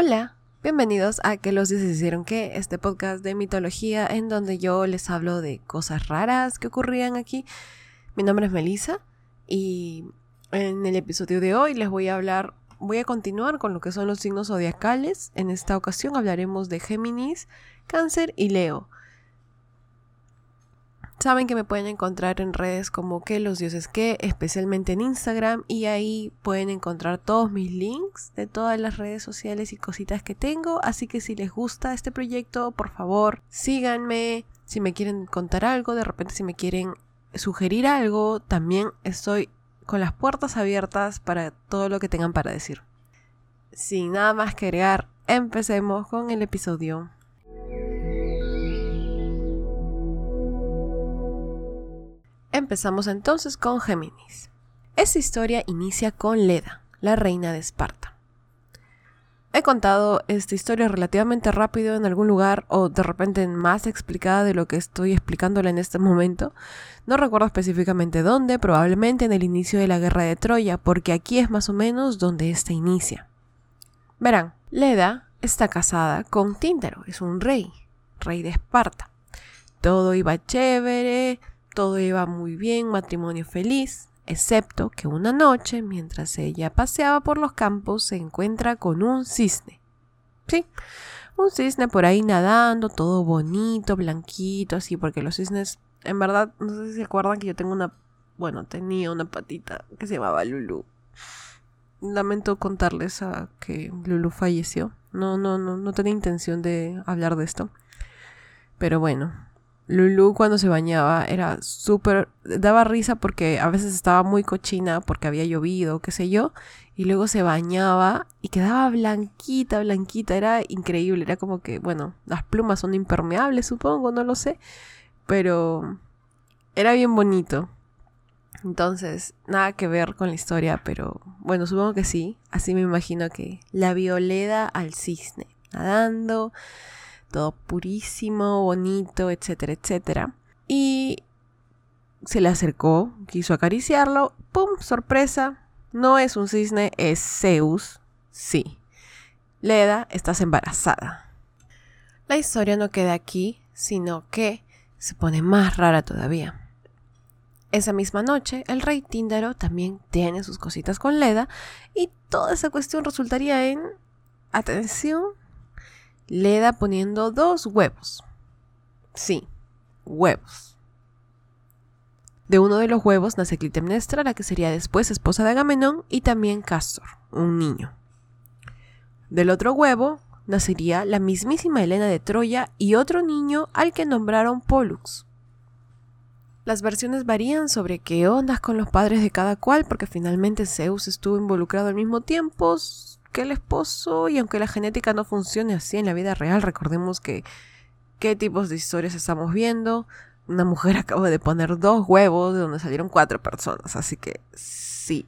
Hola, bienvenidos a Que los dioses hicieron que, este podcast de mitología en donde yo les hablo de cosas raras que ocurrían aquí. Mi nombre es Melissa y en el episodio de hoy les voy a hablar, voy a continuar con lo que son los signos zodiacales. En esta ocasión hablaremos de Géminis, Cáncer y Leo. Saben que me pueden encontrar en redes como que los dioses que, especialmente en Instagram, y ahí pueden encontrar todos mis links de todas las redes sociales y cositas que tengo. Así que si les gusta este proyecto, por favor, síganme. Si me quieren contar algo, de repente si me quieren sugerir algo, también estoy con las puertas abiertas para todo lo que tengan para decir. Sin nada más que agregar, empecemos con el episodio. Empezamos entonces con Géminis. Esta historia inicia con Leda, la reina de Esparta. He contado esta historia relativamente rápido en algún lugar o de repente más explicada de lo que estoy explicándola en este momento. No recuerdo específicamente dónde, probablemente en el inicio de la guerra de Troya, porque aquí es más o menos donde ésta inicia. Verán, Leda está casada con Tíndaro, es un rey, rey de Esparta. Todo iba chévere, todo iba muy bien, matrimonio feliz, excepto que una noche, mientras ella paseaba por los campos, se encuentra con un cisne. Sí, un cisne por ahí nadando, todo bonito, blanquito, así, porque los cisnes, en verdad, no sé si se acuerdan que yo tengo una, bueno, tenía una patita que se llamaba Lulu. Lamento contarles a que Lulu falleció. No, no, no, no tenía intención de hablar de esto. Pero bueno, Lulu cuando se bañaba era súper, daba risa porque a veces estaba muy cochina porque había llovido, qué sé yo, y luego se bañaba y quedaba blanquita, blanquita, era increíble, era como que, bueno, las plumas son impermeables, supongo, no lo sé, pero era bien bonito. Entonces, nada que ver con la historia, pero bueno, supongo que sí, así me imagino que la violeda al cisne, nadando todo purísimo, bonito, etcétera, etcétera. Y se le acercó, quiso acariciarlo, ¡pum! Sorpresa, no es un cisne, es Zeus. Sí. Leda, estás embarazada. La historia no queda aquí, sino que se pone más rara todavía. Esa misma noche, el rey Tíndaro también tiene sus cositas con Leda y toda esa cuestión resultaría en, atención, Leda poniendo dos huevos. Sí, huevos. De uno de los huevos nace Clitemnestra, la que sería después esposa de Agamenón, y también Castor, un niño. Del otro huevo nacería la mismísima Helena de Troya y otro niño al que nombraron Pollux. Las versiones varían sobre qué ondas con los padres de cada cual, porque finalmente Zeus estuvo involucrado al mismo tiempo, el esposo y aunque la genética no funcione así en la vida real, recordemos que qué tipos de historias estamos viendo. Una mujer acaba de poner dos huevos de donde salieron cuatro personas, así que sí.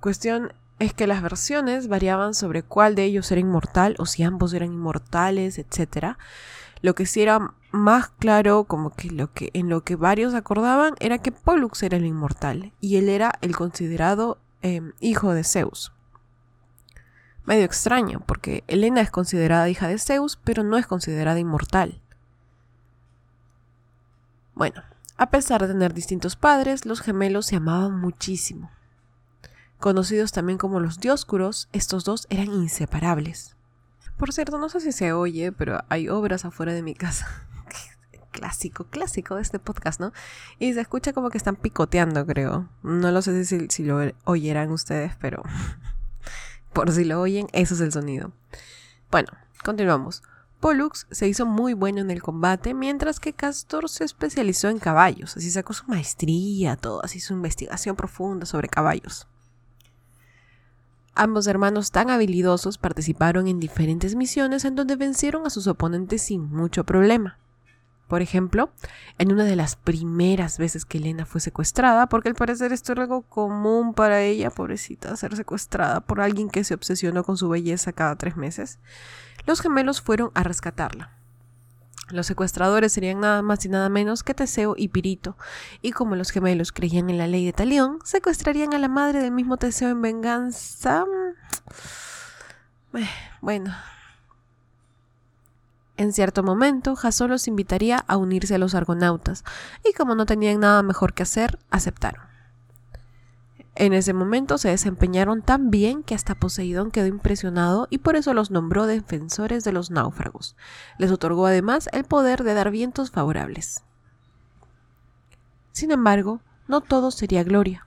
Cuestión es que las versiones variaban sobre cuál de ellos era inmortal o si ambos eran inmortales, etc. Lo que sí era más claro, como que, lo que en lo que varios acordaban, era que Pollux era el inmortal y él era el considerado em, hijo de Zeus medio extraño, porque Helena es considerada hija de Zeus, pero no es considerada inmortal. Bueno, a pesar de tener distintos padres, los gemelos se amaban muchísimo. Conocidos también como los Dioscuros, estos dos eran inseparables. Por cierto, no sé si se oye, pero hay obras afuera de mi casa. clásico, clásico de este podcast, ¿no? Y se escucha como que están picoteando, creo. No lo sé si, si lo oyeran ustedes, pero por si lo oyen, eso es el sonido. Bueno, continuamos. Pollux se hizo muy bueno en el combate, mientras que Castor se especializó en caballos, así sacó su maestría, todo, así su investigación profunda sobre caballos. Ambos hermanos tan habilidosos participaron en diferentes misiones en donde vencieron a sus oponentes sin mucho problema. Por ejemplo, en una de las primeras veces que Elena fue secuestrada, porque al parecer esto era algo común para ella, pobrecita, ser secuestrada por alguien que se obsesionó con su belleza cada tres meses, los gemelos fueron a rescatarla. Los secuestradores serían nada más y nada menos que Teseo y Pirito, y como los gemelos creían en la ley de Talión, secuestrarían a la madre del mismo Teseo en venganza. Eh, bueno. En cierto momento, Jasón los invitaría a unirse a los argonautas, y como no tenían nada mejor que hacer, aceptaron. En ese momento se desempeñaron tan bien que hasta Poseidón quedó impresionado y por eso los nombró defensores de los náufragos. Les otorgó además el poder de dar vientos favorables. Sin embargo, no todo sería gloria.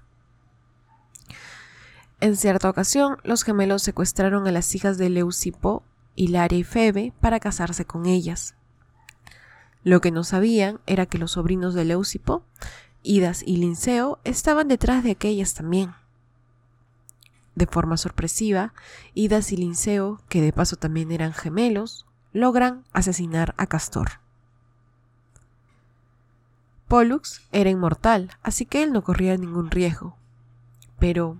En cierta ocasión, los gemelos secuestraron a las hijas de Leucipo, Hilaria y Febe para casarse con ellas. Lo que no sabían era que los sobrinos de Leucipo, Idas y Linceo, estaban detrás de aquellas también. De forma sorpresiva, Idas y Linceo, que de paso también eran gemelos, logran asesinar a Castor. Pollux era inmortal, así que él no corría ningún riesgo. Pero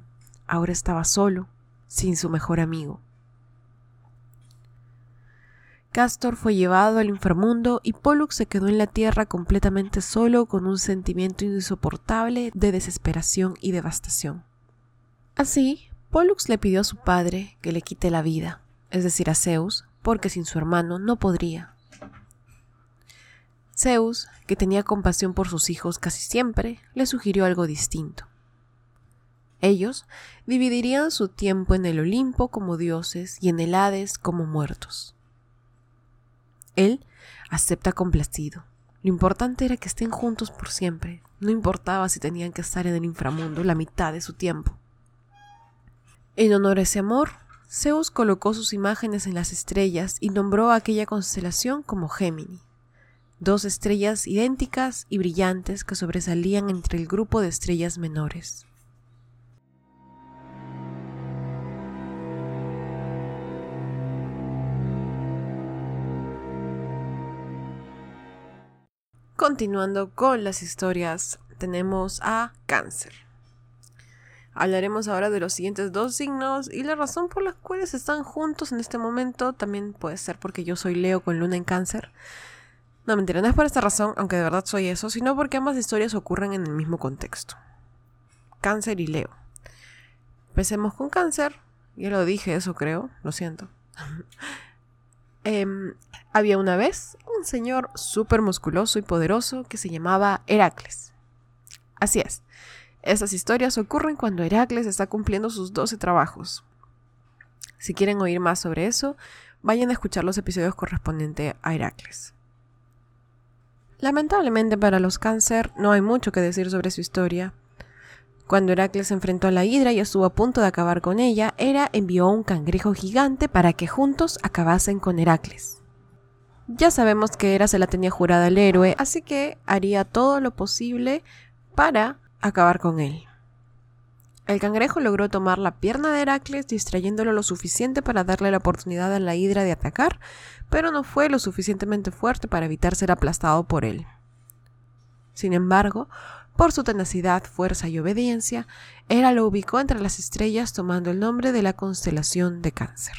ahora estaba solo, sin su mejor amigo. Castor fue llevado al inframundo y Pollux se quedó en la tierra completamente solo con un sentimiento insoportable de desesperación y devastación. Así, Pollux le pidió a su padre que le quite la vida, es decir, a Zeus, porque sin su hermano no podría. Zeus, que tenía compasión por sus hijos casi siempre, le sugirió algo distinto. Ellos dividirían su tiempo en el Olimpo como dioses y en el Hades como muertos. Él acepta complacido. Lo importante era que estén juntos por siempre. No importaba si tenían que estar en el inframundo la mitad de su tiempo. En honor a ese amor, Zeus colocó sus imágenes en las estrellas y nombró a aquella constelación como Gémini dos estrellas idénticas y brillantes que sobresalían entre el grupo de estrellas menores. Continuando con las historias, tenemos a cáncer. Hablaremos ahora de los siguientes dos signos y la razón por la cual están juntos en este momento también puede ser porque yo soy Leo con luna en cáncer. No, mentira, no es por esta razón, aunque de verdad soy eso, sino porque ambas historias ocurren en el mismo contexto. Cáncer y Leo. Empecemos con cáncer. Ya lo dije eso, creo. Lo siento. Em, había una vez un señor súper musculoso y poderoso que se llamaba Heracles. Así es. Estas historias ocurren cuando Heracles está cumpliendo sus 12 trabajos. Si quieren oír más sobre eso, vayan a escuchar los episodios correspondientes a Heracles. Lamentablemente para los cáncer no hay mucho que decir sobre su historia. Cuando Heracles enfrentó a la Hidra y estuvo a punto de acabar con ella, Hera envió un cangrejo gigante para que juntos acabasen con Heracles. Ya sabemos que Hera se la tenía jurada al héroe, así que haría todo lo posible para acabar con él. El cangrejo logró tomar la pierna de Heracles distrayéndolo lo suficiente para darle la oportunidad a la hidra de atacar, pero no fue lo suficientemente fuerte para evitar ser aplastado por él. Sin embargo, por su tenacidad, fuerza y obediencia, Hera lo ubicó entre las estrellas tomando el nombre de la constelación de Cáncer.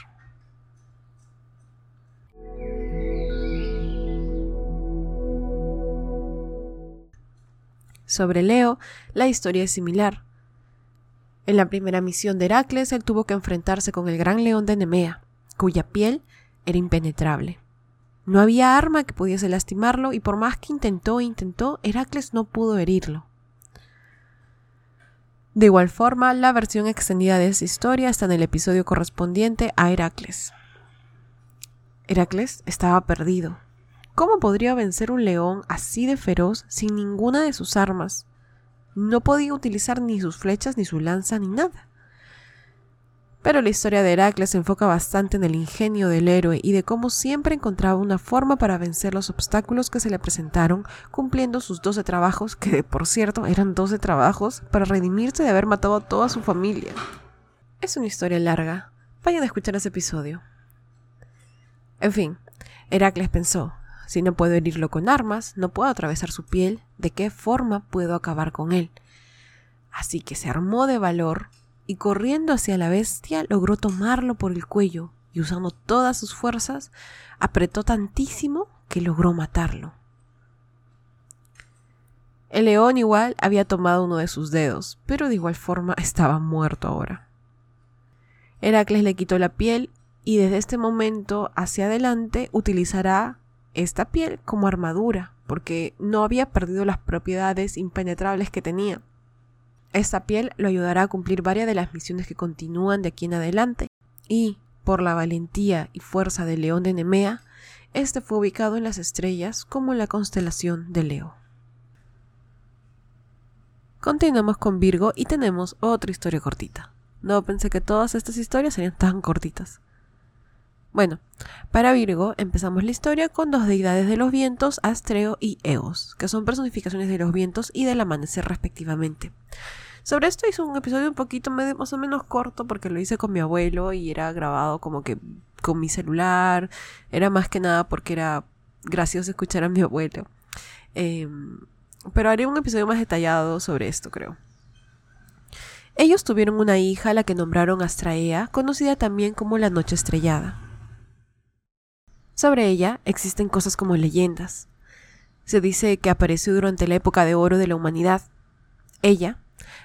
Sobre Leo, la historia es similar. En la primera misión de Heracles, él tuvo que enfrentarse con el gran león de Nemea, cuya piel era impenetrable. No había arma que pudiese lastimarlo y por más que intentó e intentó, Heracles no pudo herirlo. De igual forma, la versión extendida de esa historia está en el episodio correspondiente a Heracles. Heracles estaba perdido. ¿Cómo podría vencer un león así de feroz sin ninguna de sus armas? no podía utilizar ni sus flechas, ni su lanza, ni nada. Pero la historia de Heracles se enfoca bastante en el ingenio del héroe y de cómo siempre encontraba una forma para vencer los obstáculos que se le presentaron, cumpliendo sus doce trabajos, que por cierto eran doce trabajos, para redimirse de haber matado a toda su familia. Es una historia larga. Vayan a escuchar ese episodio. En fin, Heracles pensó, si no puedo herirlo con armas, no puedo atravesar su piel, ¿de qué forma puedo acabar con él? Así que se armó de valor y corriendo hacia la bestia logró tomarlo por el cuello y usando todas sus fuerzas apretó tantísimo que logró matarlo. El león igual había tomado uno de sus dedos, pero de igual forma estaba muerto ahora. Heracles le quitó la piel y desde este momento hacia adelante utilizará esta piel como armadura, porque no había perdido las propiedades impenetrables que tenía. Esta piel lo ayudará a cumplir varias de las misiones que continúan de aquí en adelante, y, por la valentía y fuerza del león de Nemea, este fue ubicado en las estrellas como la constelación de Leo. Continuamos con Virgo y tenemos otra historia cortita. No pensé que todas estas historias serían tan cortitas. Bueno, para Virgo empezamos la historia con dos deidades de los vientos, Astreo y Eos, que son personificaciones de los vientos y del amanecer respectivamente. Sobre esto hice un episodio un poquito más o menos corto porque lo hice con mi abuelo y era grabado como que con mi celular. Era más que nada porque era gracioso escuchar a mi abuelo. Em, pero haré un episodio más detallado sobre esto, creo. Ellos tuvieron una hija la que nombraron Astraea, conocida también como la Noche Estrellada. Sobre ella existen cosas como leyendas. Se dice que apareció durante la época de oro de la humanidad. Ella,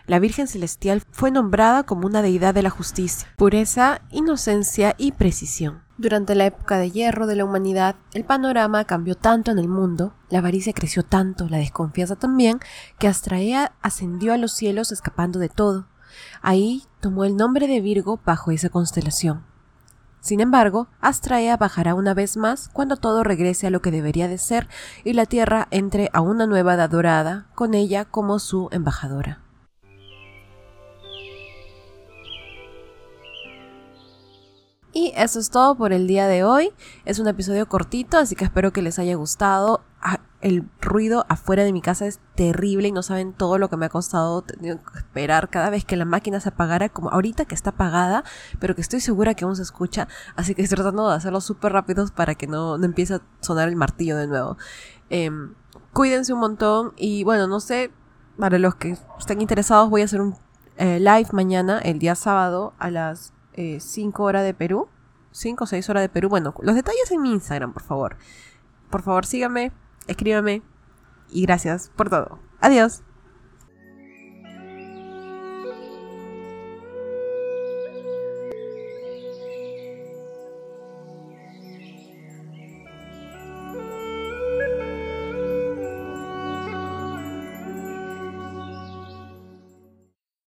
la Virgen Celestial, fue nombrada como una deidad de la justicia, pureza, inocencia y precisión. Durante la época de hierro de la humanidad, el panorama cambió tanto en el mundo, la avaricia creció tanto, la desconfianza también, que Astraea ascendió a los cielos escapando de todo. Ahí tomó el nombre de Virgo bajo esa constelación. Sin embargo, Astraea bajará una vez más cuando todo regrese a lo que debería de ser y la Tierra entre a una nueva edad dorada, con ella como su embajadora. Y eso es todo por el día de hoy. Es un episodio cortito, así que espero que les haya gustado. Ah, el ruido afuera de mi casa es terrible y no saben todo lo que me ha costado esperar cada vez que la máquina se apagara, como ahorita que está apagada, pero que estoy segura que aún se escucha. Así que estoy tratando de hacerlo súper rápidos para que no, no, empiece a sonar el martillo de nuevo. Em, cuídense un montón y bueno, no sé, para los que estén interesados voy a hacer un eh, live mañana, el día sábado, a las 5 eh, horas de Perú. 5 o 6 horas de Perú. Bueno, los detalles en mi Instagram, por favor. Por favor, síganme, escríbame y gracias por todo. Adiós.